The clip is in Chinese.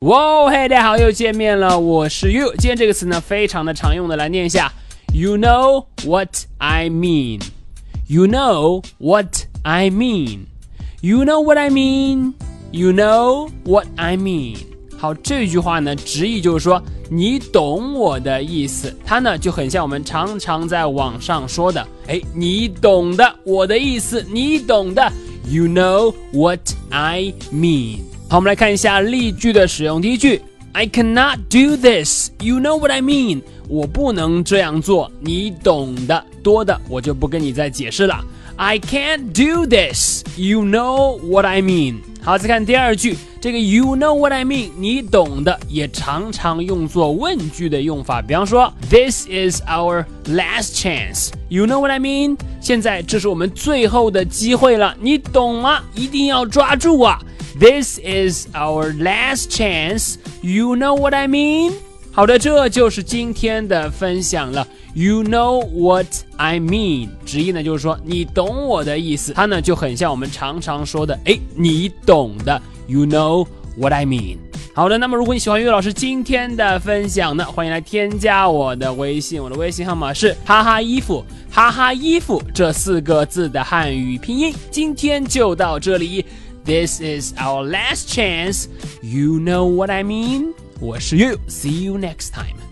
哇，嘿，大家好，又见面了，我是 you。今天这个词呢，非常的常用的，来念一下。You know what I mean. You know what I mean. You know what I mean. You know what I mean. 好，这句话呢，直译就是说你懂我的意思。它呢就很像我们常常在网上说的，哎，你懂的，我的意思，你懂的。You know what I mean. 好，我们来看一下例句的使用。第一句，I cannot do this. You know what I mean？我不能这样做，你懂的。多的我就不跟你再解释了。I can't do this. You know what I mean？好，再看第二句，这个 You know what I mean？你懂的也常常用作问句的用法。比方说，This is our last chance. You know what I mean？现在这是我们最后的机会了，你懂吗？一定要抓住啊！This is our last chance. You know what I mean? 好的，这就是今天的分享了。You know what I mean？直译呢就是说你懂我的意思。它呢就很像我们常常说的，哎，你懂的。You know what I mean？好的，那么如果你喜欢岳老师今天的分享呢，欢迎来添加我的微信，我的微信号码是哈哈衣服，哈哈衣服这四个字的汉语拼音。今天就到这里。This is our last chance. You know what I mean? 我是 You. See you next time.